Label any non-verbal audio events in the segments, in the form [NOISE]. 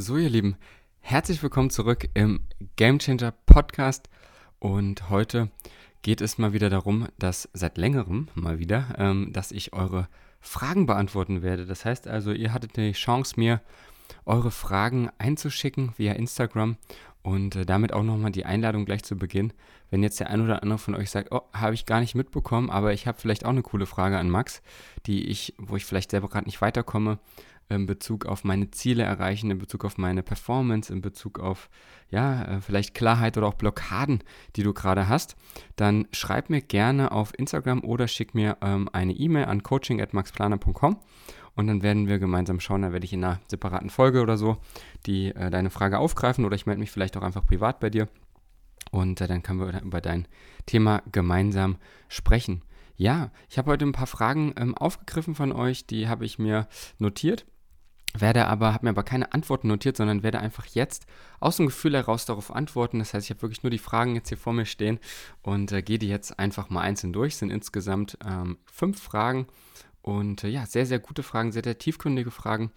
So, ihr Lieben, herzlich willkommen zurück im Game Changer Podcast. Und heute geht es mal wieder darum, dass seit längerem mal wieder, ähm, dass ich eure Fragen beantworten werde. Das heißt also, ihr hattet die Chance, mir eure Fragen einzuschicken via Instagram und äh, damit auch nochmal die Einladung gleich zu Beginn. Wenn jetzt der ein oder andere von euch sagt, oh, habe ich gar nicht mitbekommen, aber ich habe vielleicht auch eine coole Frage an Max, die ich, wo ich vielleicht selber gerade nicht weiterkomme, in Bezug auf meine Ziele erreichen, in Bezug auf meine Performance, in Bezug auf ja, äh, vielleicht Klarheit oder auch Blockaden, die du gerade hast, dann schreib mir gerne auf Instagram oder schick mir ähm, eine E-Mail an coaching@maxplaner.com und dann werden wir gemeinsam schauen, da werde ich in einer separaten Folge oder so die äh, deine Frage aufgreifen oder ich melde mich vielleicht auch einfach privat bei dir und äh, dann können wir über dein Thema gemeinsam sprechen. Ja, ich habe heute ein paar Fragen ähm, aufgegriffen von euch, die habe ich mir notiert werde aber, habe mir aber keine Antworten notiert, sondern werde einfach jetzt aus dem Gefühl heraus darauf antworten. Das heißt, ich habe wirklich nur die Fragen jetzt hier vor mir stehen und äh, gehe die jetzt einfach mal einzeln durch. Es sind insgesamt ähm, fünf Fragen und äh, ja, sehr, sehr gute Fragen, sehr, sehr tiefgründige Fragen,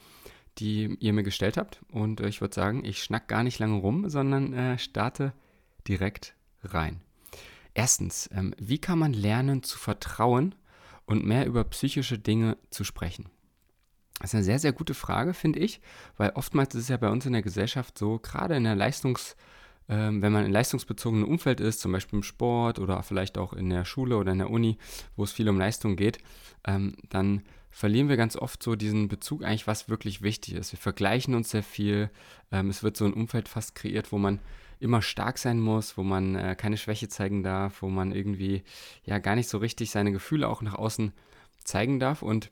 die ihr mir gestellt habt. Und äh, ich würde sagen, ich schnack gar nicht lange rum, sondern äh, starte direkt rein. Erstens, ähm, wie kann man lernen zu vertrauen und mehr über psychische Dinge zu sprechen? Das ist eine sehr, sehr gute Frage, finde ich, weil oftmals ist es ja bei uns in der Gesellschaft so, gerade in der Leistungs- ähm, wenn man in leistungsbezogenen Umfeld ist, zum Beispiel im Sport oder vielleicht auch in der Schule oder in der Uni, wo es viel um Leistung geht, ähm, dann verlieren wir ganz oft so diesen Bezug eigentlich, was wirklich wichtig ist. Wir vergleichen uns sehr viel. Ähm, es wird so ein Umfeld fast kreiert, wo man immer stark sein muss, wo man äh, keine Schwäche zeigen darf, wo man irgendwie ja gar nicht so richtig seine Gefühle auch nach außen zeigen darf und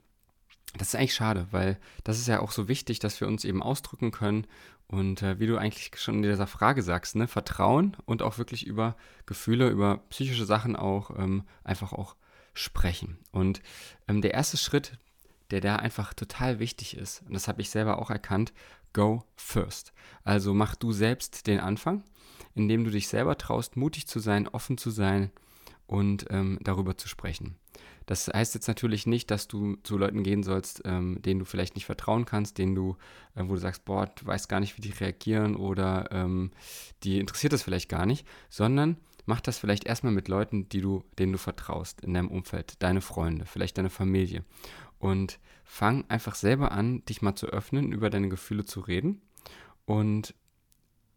das ist eigentlich schade, weil das ist ja auch so wichtig, dass wir uns eben ausdrücken können und äh, wie du eigentlich schon in dieser Frage sagst, ne, Vertrauen und auch wirklich über Gefühle, über psychische Sachen auch ähm, einfach auch sprechen. Und ähm, der erste Schritt, der da einfach total wichtig ist, und das habe ich selber auch erkannt, go first. Also mach du selbst den Anfang, indem du dich selber traust, mutig zu sein, offen zu sein und ähm, darüber zu sprechen. Das heißt jetzt natürlich nicht, dass du zu Leuten gehen sollst, ähm, denen du vielleicht nicht vertrauen kannst, denen du, äh, wo du sagst, boah, du weißt gar nicht, wie die reagieren oder ähm, die interessiert das vielleicht gar nicht, sondern mach das vielleicht erstmal mit Leuten, die du, denen du vertraust in deinem Umfeld, deine Freunde, vielleicht deine Familie. Und fang einfach selber an, dich mal zu öffnen, über deine Gefühle zu reden. Und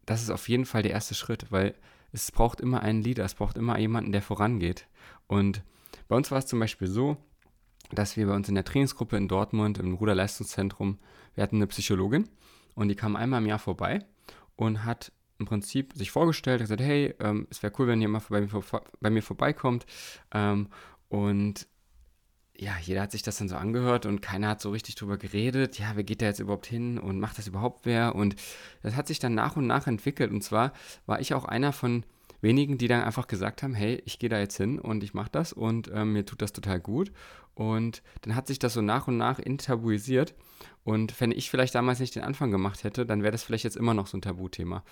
das ist auf jeden Fall der erste Schritt, weil es braucht immer einen Leader, es braucht immer jemanden, der vorangeht. Und bei uns war es zum Beispiel so, dass wir bei uns in der Trainingsgruppe in Dortmund im Ruderleistungszentrum, wir hatten eine Psychologin und die kam einmal im Jahr vorbei und hat im Prinzip sich vorgestellt, hat gesagt, hey, ähm, es wäre cool, wenn ihr mal bei mir, bei mir vorbeikommt. Ähm, und ja, jeder hat sich das dann so angehört und keiner hat so richtig drüber geredet. Ja, wer geht da jetzt überhaupt hin und macht das überhaupt wer? Und das hat sich dann nach und nach entwickelt. Und zwar war ich auch einer von wenigen, die dann einfach gesagt haben, hey, ich gehe da jetzt hin und ich mache das und ähm, mir tut das total gut. Und dann hat sich das so nach und nach enttabuisiert. Und wenn ich vielleicht damals nicht den Anfang gemacht hätte, dann wäre das vielleicht jetzt immer noch so ein Tabuthema.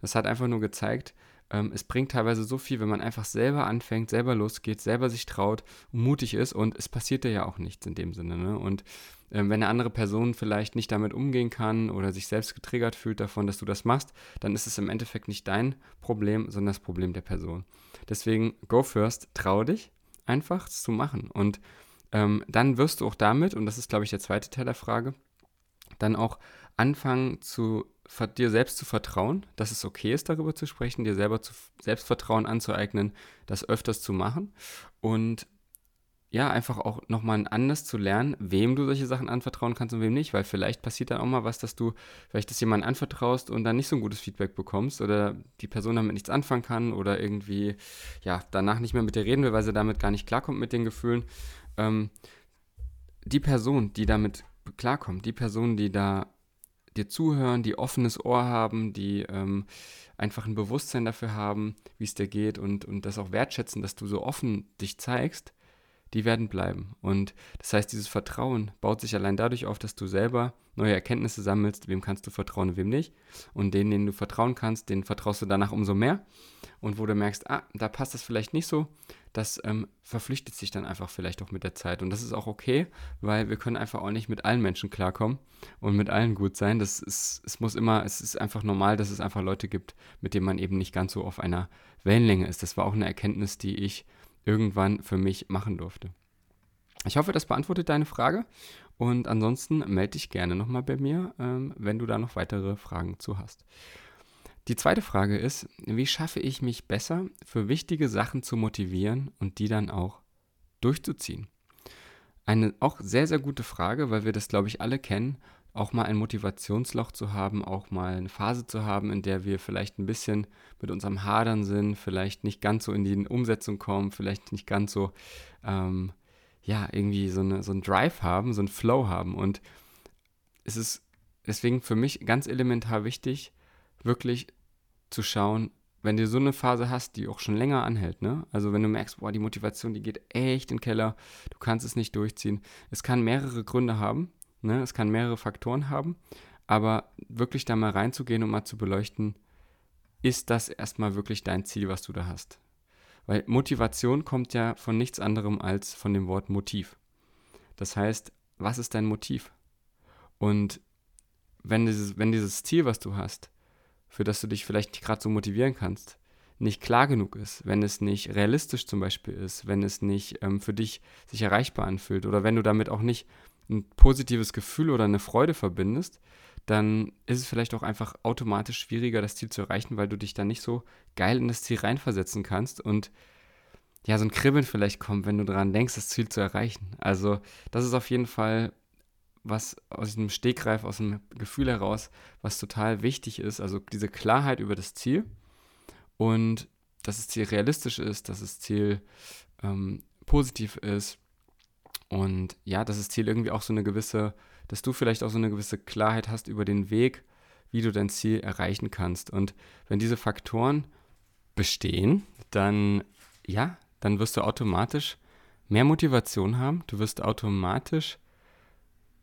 Das hat einfach nur gezeigt, ähm, es bringt teilweise so viel, wenn man einfach selber anfängt, selber losgeht, selber sich traut mutig ist. Und es passiert ja auch nichts in dem Sinne. Ne? Und ähm, wenn eine andere Person vielleicht nicht damit umgehen kann oder sich selbst getriggert fühlt davon, dass du das machst, dann ist es im Endeffekt nicht dein Problem, sondern das Problem der Person. Deswegen go first, trau dich einfach zu machen. Und ähm, dann wirst du auch damit, und das ist, glaube ich, der zweite Teil der Frage, dann auch anfangen zu dir selbst zu vertrauen, dass es okay ist, darüber zu sprechen, dir selber zu, Selbstvertrauen anzueignen, das öfters zu machen und ja, einfach auch nochmal anders zu lernen, wem du solche Sachen anvertrauen kannst und wem nicht, weil vielleicht passiert dann auch mal was, dass du vielleicht das jemandem anvertraust und dann nicht so ein gutes Feedback bekommst oder die Person damit nichts anfangen kann oder irgendwie, ja, danach nicht mehr mit dir reden will, weil sie damit gar nicht klarkommt mit den Gefühlen. Ähm, die Person, die damit klarkommt, die Person, die da dir zuhören, die offenes Ohr haben, die ähm, einfach ein Bewusstsein dafür haben, wie es dir geht und, und das auch wertschätzen, dass du so offen dich zeigst, die werden bleiben. Und das heißt, dieses Vertrauen baut sich allein dadurch auf, dass du selber neue Erkenntnisse sammelst, wem kannst du vertrauen und wem nicht. Und denen, denen du vertrauen kannst, denen vertraust du danach umso mehr. Und wo du merkst, ah, da passt das vielleicht nicht so, das ähm, verflüchtigt sich dann einfach vielleicht auch mit der Zeit. Und das ist auch okay, weil wir können einfach auch nicht mit allen Menschen klarkommen und mit allen gut sein. Das ist, es muss immer, es ist einfach normal, dass es einfach Leute gibt, mit denen man eben nicht ganz so auf einer Wellenlänge ist. Das war auch eine Erkenntnis, die ich irgendwann für mich machen durfte. Ich hoffe, das beantwortet deine Frage. Und ansonsten melde dich gerne nochmal bei mir, ähm, wenn du da noch weitere Fragen zu hast. Die zweite Frage ist, wie schaffe ich mich besser für wichtige Sachen zu motivieren und die dann auch durchzuziehen? Eine auch sehr, sehr gute Frage, weil wir das, glaube ich, alle kennen, auch mal ein Motivationsloch zu haben, auch mal eine Phase zu haben, in der wir vielleicht ein bisschen mit unserem Hadern sind, vielleicht nicht ganz so in die Umsetzung kommen, vielleicht nicht ganz so, ähm, ja, irgendwie so, eine, so einen Drive haben, so einen Flow haben. Und es ist deswegen für mich ganz elementar wichtig, wirklich zu schauen, wenn du so eine Phase hast, die auch schon länger anhält, ne? Also wenn du merkst, boah, die Motivation, die geht echt in den Keller, du kannst es nicht durchziehen. Es kann mehrere Gründe haben, ne? Es kann mehrere Faktoren haben, aber wirklich da mal reinzugehen und mal zu beleuchten, ist das erstmal wirklich dein Ziel, was du da hast? Weil Motivation kommt ja von nichts anderem als von dem Wort Motiv. Das heißt, was ist dein Motiv? Und wenn dieses, wenn dieses Ziel, was du hast, für das du dich vielleicht nicht gerade so motivieren kannst, nicht klar genug ist, wenn es nicht realistisch zum Beispiel ist, wenn es nicht ähm, für dich sich erreichbar anfühlt oder wenn du damit auch nicht ein positives Gefühl oder eine Freude verbindest, dann ist es vielleicht auch einfach automatisch schwieriger, das Ziel zu erreichen, weil du dich dann nicht so geil in das Ziel reinversetzen kannst und ja, so ein Kribbeln vielleicht kommt, wenn du daran denkst, das Ziel zu erreichen. Also, das ist auf jeden Fall was aus dem Stegreif, aus dem Gefühl heraus, was total wichtig ist. Also diese Klarheit über das Ziel und dass das Ziel realistisch ist, dass das Ziel ähm, positiv ist und ja, dass das Ziel irgendwie auch so eine gewisse, dass du vielleicht auch so eine gewisse Klarheit hast über den Weg, wie du dein Ziel erreichen kannst. Und wenn diese Faktoren bestehen, dann ja, dann wirst du automatisch mehr Motivation haben, du wirst automatisch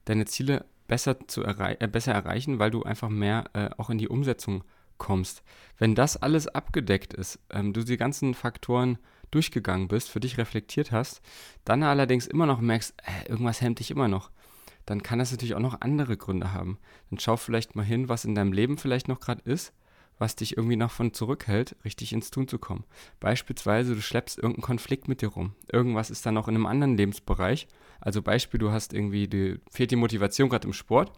deine Ziele besser, zu errei äh, besser erreichen, weil du einfach mehr äh, auch in die Umsetzung kommst. Wenn das alles abgedeckt ist, ähm, du die ganzen Faktoren durchgegangen bist, für dich reflektiert hast, dann allerdings immer noch merkst, äh, irgendwas hemmt dich immer noch, dann kann das natürlich auch noch andere Gründe haben. Dann schau vielleicht mal hin, was in deinem Leben vielleicht noch gerade ist was dich irgendwie noch von zurückhält, richtig ins Tun zu kommen. Beispielsweise, du schleppst irgendeinen Konflikt mit dir rum. Irgendwas ist dann noch in einem anderen Lebensbereich. Also Beispiel, du hast irgendwie, die, fehlt die Motivation gerade im Sport,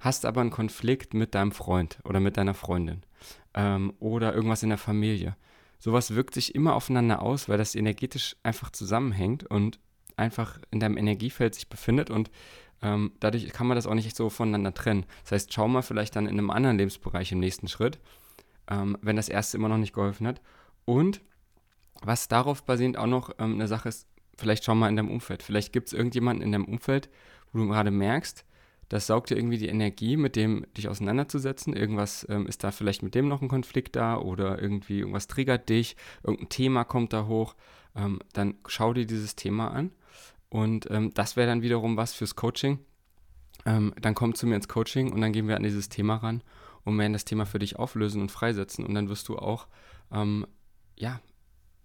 hast aber einen Konflikt mit deinem Freund oder mit deiner Freundin ähm, oder irgendwas in der Familie. Sowas wirkt sich immer aufeinander aus, weil das energetisch einfach zusammenhängt und einfach in deinem Energiefeld sich befindet und ähm, dadurch kann man das auch nicht so voneinander trennen. Das heißt, schau mal vielleicht dann in einem anderen Lebensbereich im nächsten Schritt, ähm, wenn das erste immer noch nicht geholfen hat. Und was darauf basierend auch noch ähm, eine Sache ist, vielleicht schau mal in deinem Umfeld. Vielleicht gibt es irgendjemanden in deinem Umfeld, wo du gerade merkst, das saugt dir irgendwie die Energie, mit dem dich auseinanderzusetzen. Irgendwas ähm, ist da vielleicht mit dem noch ein Konflikt da oder irgendwie irgendwas triggert dich, irgendein Thema kommt da hoch. Ähm, dann schau dir dieses Thema an. Und ähm, das wäre dann wiederum was fürs Coaching. Ähm, dann komm zu mir ins Coaching und dann gehen wir an dieses Thema ran und werden das Thema für dich auflösen und freisetzen. Und dann wirst du auch, ähm, ja,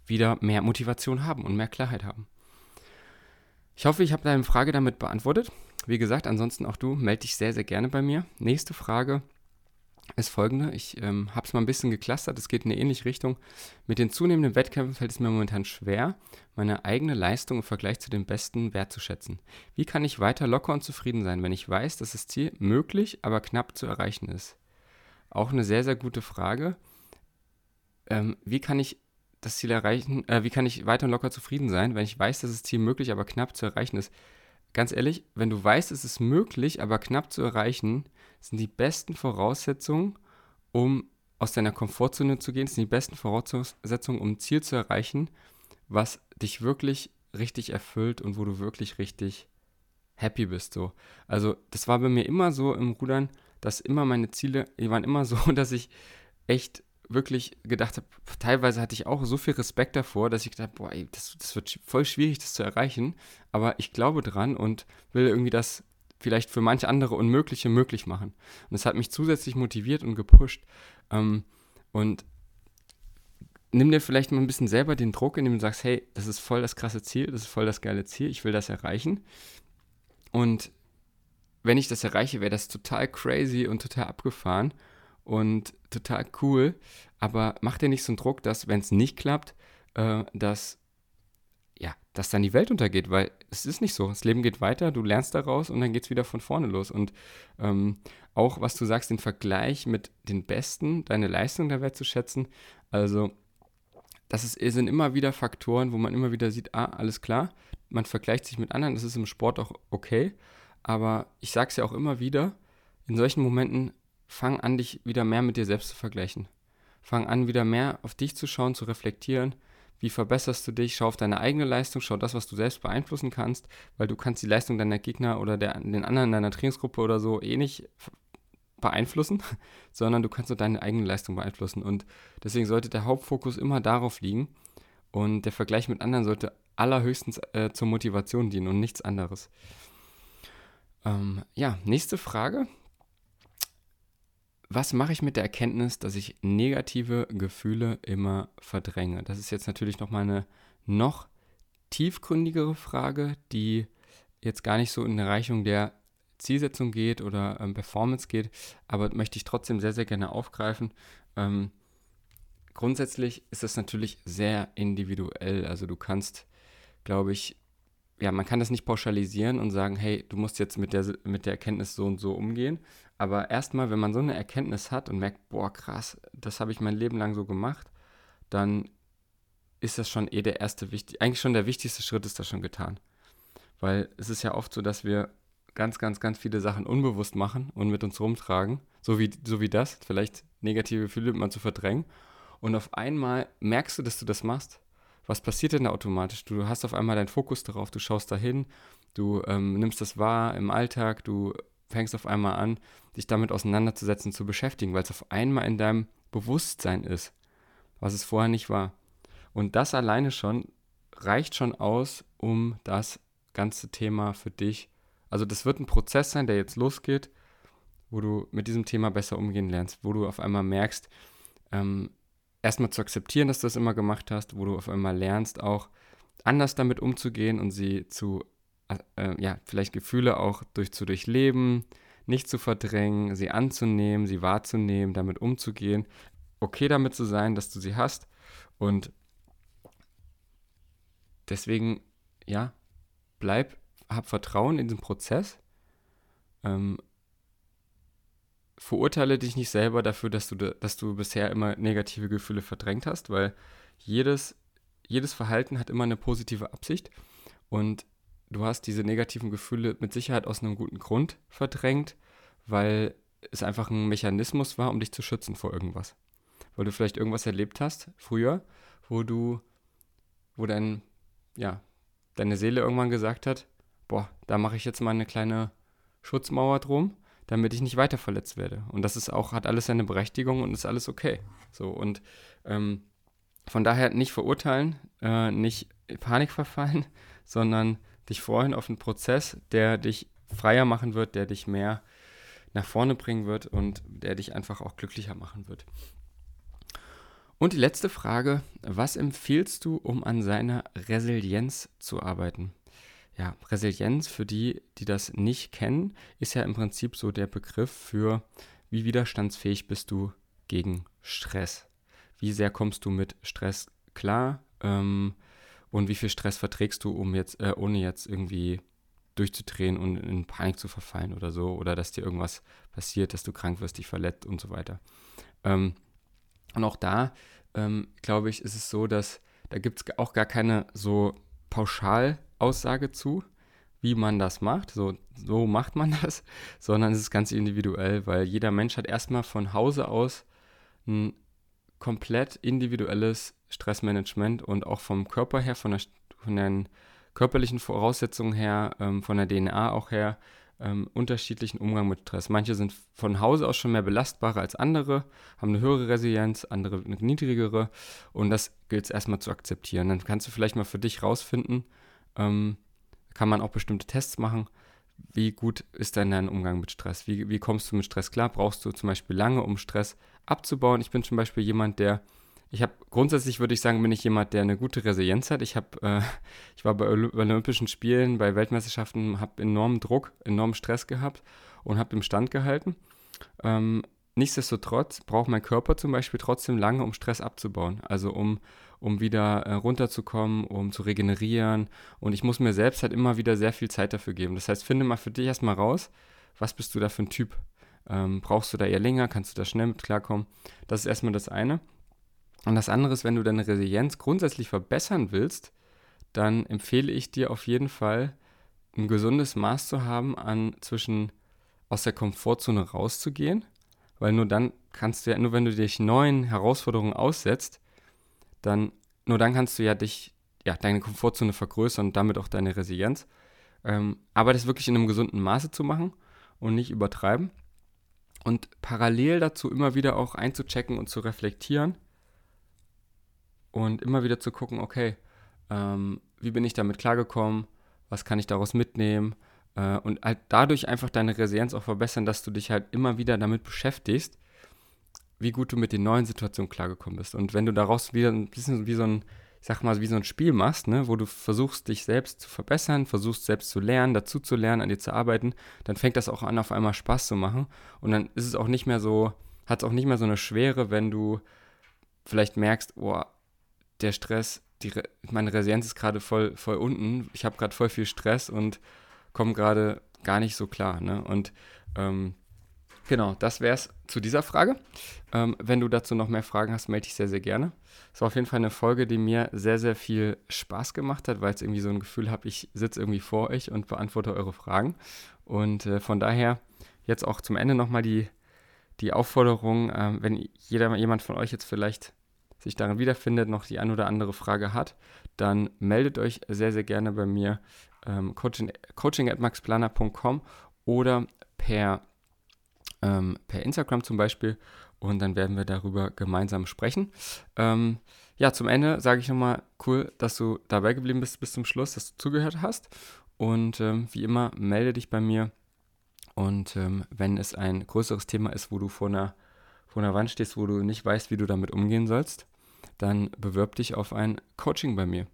wieder mehr Motivation haben und mehr Klarheit haben. Ich hoffe, ich habe deine Frage damit beantwortet. Wie gesagt, ansonsten auch du, melde dich sehr, sehr gerne bei mir. Nächste Frage ist folgende. Ich ähm, habe es mal ein bisschen geklustert. Es geht in eine ähnliche Richtung. Mit den zunehmenden Wettkämpfen fällt es mir momentan schwer, meine eigene Leistung im Vergleich zu den Besten wertzuschätzen. Wie kann ich weiter locker und zufrieden sein, wenn ich weiß, dass das Ziel möglich, aber knapp zu erreichen ist? Auch eine sehr, sehr gute Frage. Ähm, wie kann ich das Ziel erreichen, äh, wie kann ich weiter locker zufrieden sein, wenn ich weiß, dass das Ziel möglich, aber knapp zu erreichen ist? Ganz ehrlich, wenn du weißt, es ist möglich, aber knapp zu erreichen, sind die besten Voraussetzungen, um aus deiner Komfortzone zu gehen, sind die besten Voraussetzungen, um ein Ziel zu erreichen, was dich wirklich richtig erfüllt und wo du wirklich richtig happy bist. So. Also das war bei mir immer so im Rudern, dass immer meine Ziele, die waren immer so, [LAUGHS] dass ich echt wirklich gedacht habe, teilweise hatte ich auch so viel Respekt davor, dass ich gedacht habe, boah, ey, das, das wird voll schwierig, das zu erreichen, aber ich glaube dran und will irgendwie das vielleicht für manche andere Unmögliche möglich machen. Und es hat mich zusätzlich motiviert und gepusht. Ähm, und nimm dir vielleicht mal ein bisschen selber den Druck, indem du sagst, hey, das ist voll das krasse Ziel, das ist voll das geile Ziel, ich will das erreichen. Und wenn ich das erreiche, wäre das total crazy und total abgefahren und total cool. Aber mach dir nicht so einen Druck, dass, wenn es nicht klappt, äh, dass, ja, dass dann die Welt untergeht, weil es ist nicht so. Das Leben geht weiter, du lernst daraus und dann geht es wieder von vorne los. Und ähm, auch, was du sagst, den Vergleich mit den Besten, deine Leistung der Welt zu schätzen. Also, das ist, sind immer wieder Faktoren, wo man immer wieder sieht, ah, alles klar, man vergleicht sich mit anderen, das ist im Sport auch okay. Aber ich sage es ja auch immer wieder, in solchen Momenten fang an, dich wieder mehr mit dir selbst zu vergleichen. Fang an, wieder mehr auf dich zu schauen, zu reflektieren. Wie verbesserst du dich? Schau auf deine eigene Leistung, schau das, was du selbst beeinflussen kannst, weil du kannst die Leistung deiner Gegner oder der, den anderen in deiner Trainingsgruppe oder so eh nicht beeinflussen, [LAUGHS] sondern du kannst nur deine eigene Leistung beeinflussen. Und deswegen sollte der Hauptfokus immer darauf liegen. Und der Vergleich mit anderen sollte allerhöchstens äh, zur Motivation dienen und nichts anderes. Ähm, ja, nächste Frage. Was mache ich mit der Erkenntnis, dass ich negative Gefühle immer verdränge? Das ist jetzt natürlich nochmal eine noch tiefgründigere Frage, die jetzt gar nicht so in Erreichung der Zielsetzung geht oder ähm, Performance geht, aber möchte ich trotzdem sehr, sehr gerne aufgreifen. Ähm, grundsätzlich ist das natürlich sehr individuell. Also du kannst, glaube ich, ja, man kann das nicht pauschalisieren und sagen, hey, du musst jetzt mit der, mit der Erkenntnis so und so umgehen. Aber erstmal, wenn man so eine Erkenntnis hat und merkt, boah, krass, das habe ich mein Leben lang so gemacht, dann ist das schon eh der erste, wichtig, eigentlich schon der wichtigste Schritt ist das schon getan. Weil es ist ja oft so, dass wir ganz, ganz, ganz viele Sachen unbewusst machen und mit uns rumtragen, so wie, so wie das, vielleicht negative Gefühle mal zu verdrängen. Und auf einmal merkst du, dass du das machst was passiert denn da automatisch? Du hast auf einmal deinen Fokus darauf, du schaust dahin, du ähm, nimmst das wahr im Alltag, du fängst auf einmal an, dich damit auseinanderzusetzen, zu beschäftigen, weil es auf einmal in deinem Bewusstsein ist, was es vorher nicht war. Und das alleine schon reicht schon aus, um das ganze Thema für dich, also das wird ein Prozess sein, der jetzt losgeht, wo du mit diesem Thema besser umgehen lernst, wo du auf einmal merkst, ähm, erstmal zu akzeptieren, dass du das immer gemacht hast, wo du auf einmal lernst, auch anders damit umzugehen und sie zu, äh, äh, ja, vielleicht Gefühle auch durch, zu durchleben, nicht zu verdrängen, sie anzunehmen, sie wahrzunehmen, damit umzugehen, okay damit zu sein, dass du sie hast. Und deswegen, ja, bleib, hab Vertrauen in den Prozess, ähm, verurteile dich nicht selber dafür, dass du, dass du bisher immer negative Gefühle verdrängt hast, weil jedes, jedes Verhalten hat immer eine positive Absicht und du hast diese negativen Gefühle mit Sicherheit aus einem guten Grund verdrängt, weil es einfach ein Mechanismus war, um dich zu schützen vor irgendwas. Weil du vielleicht irgendwas erlebt hast früher, wo du, wo dein, ja, deine Seele irgendwann gesagt hat, boah, da mache ich jetzt mal eine kleine Schutzmauer drum damit ich nicht weiter verletzt werde. Und das ist auch, hat alles seine Berechtigung und ist alles okay. So, und ähm, von daher nicht verurteilen, äh, nicht Panik verfallen, [LAUGHS] sondern dich freuen auf einen Prozess, der dich freier machen wird, der dich mehr nach vorne bringen wird und der dich einfach auch glücklicher machen wird. Und die letzte Frage, was empfiehlst du, um an seiner Resilienz zu arbeiten? Ja, Resilienz, für die, die das nicht kennen, ist ja im Prinzip so der Begriff für, wie widerstandsfähig bist du gegen Stress. Wie sehr kommst du mit Stress klar ähm, und wie viel Stress verträgst du, um jetzt, äh, ohne jetzt irgendwie durchzudrehen und in Panik zu verfallen oder so, oder dass dir irgendwas passiert, dass du krank wirst, dich verletzt und so weiter. Ähm, und auch da, ähm, glaube ich, ist es so, dass da gibt es auch gar keine so pauschal Aussage zu, wie man das macht, so, so macht man das, [LAUGHS] sondern es ist ganz individuell, weil jeder Mensch hat erstmal von Hause aus ein komplett individuelles Stressmanagement und auch vom Körper her, von, der, von den körperlichen Voraussetzungen her, ähm, von der DNA auch her, ähm, unterschiedlichen Umgang mit Stress. Manche sind von Hause aus schon mehr belastbarer als andere, haben eine höhere Resilienz, andere eine niedrigere und das gilt es erstmal zu akzeptieren. Dann kannst du vielleicht mal für dich rausfinden, ähm, kann man auch bestimmte Tests machen. Wie gut ist denn dein Umgang mit Stress? Wie, wie kommst du mit Stress klar? Brauchst du zum Beispiel lange, um Stress abzubauen? Ich bin zum Beispiel jemand, der ich habe grundsätzlich würde ich sagen, bin ich jemand, der eine gute Resilienz hat. Ich habe, äh, [LAUGHS] ich war bei, Olympischen Spielen, bei Weltmeisterschaften, habe enormen Druck, enormen Stress gehabt und habe im Stand gehalten. Ähm, nichtsdestotrotz braucht mein Körper zum Beispiel trotzdem lange, um Stress abzubauen. Also um, um wieder äh, runterzukommen, um zu regenerieren. Und ich muss mir selbst halt immer wieder sehr viel Zeit dafür geben. Das heißt, finde mal für dich erstmal raus, was bist du da für ein Typ? Ähm, brauchst du da eher länger? Kannst du da schnell mit klarkommen? Das ist erstmal das eine. Und das andere ist, wenn du deine Resilienz grundsätzlich verbessern willst, dann empfehle ich dir auf jeden Fall, ein gesundes Maß zu haben an zwischen aus der Komfortzone rauszugehen, weil nur dann kannst du ja, nur wenn du dich neuen Herausforderungen aussetzt, dann, nur dann kannst du ja dich, ja, deine Komfortzone vergrößern und damit auch deine Resilienz. Ähm, aber das wirklich in einem gesunden Maße zu machen und nicht übertreiben. Und parallel dazu immer wieder auch einzuchecken und zu reflektieren, und immer wieder zu gucken, okay, ähm, wie bin ich damit klargekommen, was kann ich daraus mitnehmen äh, und halt dadurch einfach deine Resilienz auch verbessern, dass du dich halt immer wieder damit beschäftigst, wie gut du mit den neuen Situationen klargekommen bist. Und wenn du daraus wieder ein bisschen wie so ein, ich sag mal, wie so ein Spiel machst, ne, wo du versuchst, dich selbst zu verbessern, versuchst selbst zu lernen, dazu zu lernen, an dir zu arbeiten, dann fängt das auch an, auf einmal Spaß zu machen. Und dann ist es auch nicht mehr so, hat es auch nicht mehr so eine Schwere, wenn du vielleicht merkst, oh, der Stress, die, meine Resilienz ist gerade voll, voll unten. Ich habe gerade voll viel Stress und komme gerade gar nicht so klar. Ne? Und ähm, genau, das wäre es zu dieser Frage. Ähm, wenn du dazu noch mehr Fragen hast, melde dich sehr, sehr gerne. Es war auf jeden Fall eine Folge, die mir sehr, sehr viel Spaß gemacht hat, weil es irgendwie so ein Gefühl habe, ich sitze irgendwie vor euch und beantworte eure Fragen. Und äh, von daher jetzt auch zum Ende nochmal die, die Aufforderung, äh, wenn jeder, jemand von euch jetzt vielleicht sich darin wiederfindet, noch die ein oder andere Frage hat, dann meldet euch sehr, sehr gerne bei mir ähm, coaching, coaching at maxplaner.com oder per, ähm, per Instagram zum Beispiel und dann werden wir darüber gemeinsam sprechen. Ähm, ja, zum Ende sage ich nochmal, cool, dass du dabei geblieben bist bis zum Schluss, dass du zugehört hast und ähm, wie immer, melde dich bei mir und ähm, wenn es ein größeres Thema ist, wo du vor einer vor einer Wand stehst, wo du nicht weißt, wie du damit umgehen sollst, dann bewirb dich auf ein Coaching bei mir.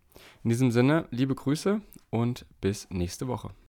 In diesem Sinne, liebe Grüße und bis nächste Woche.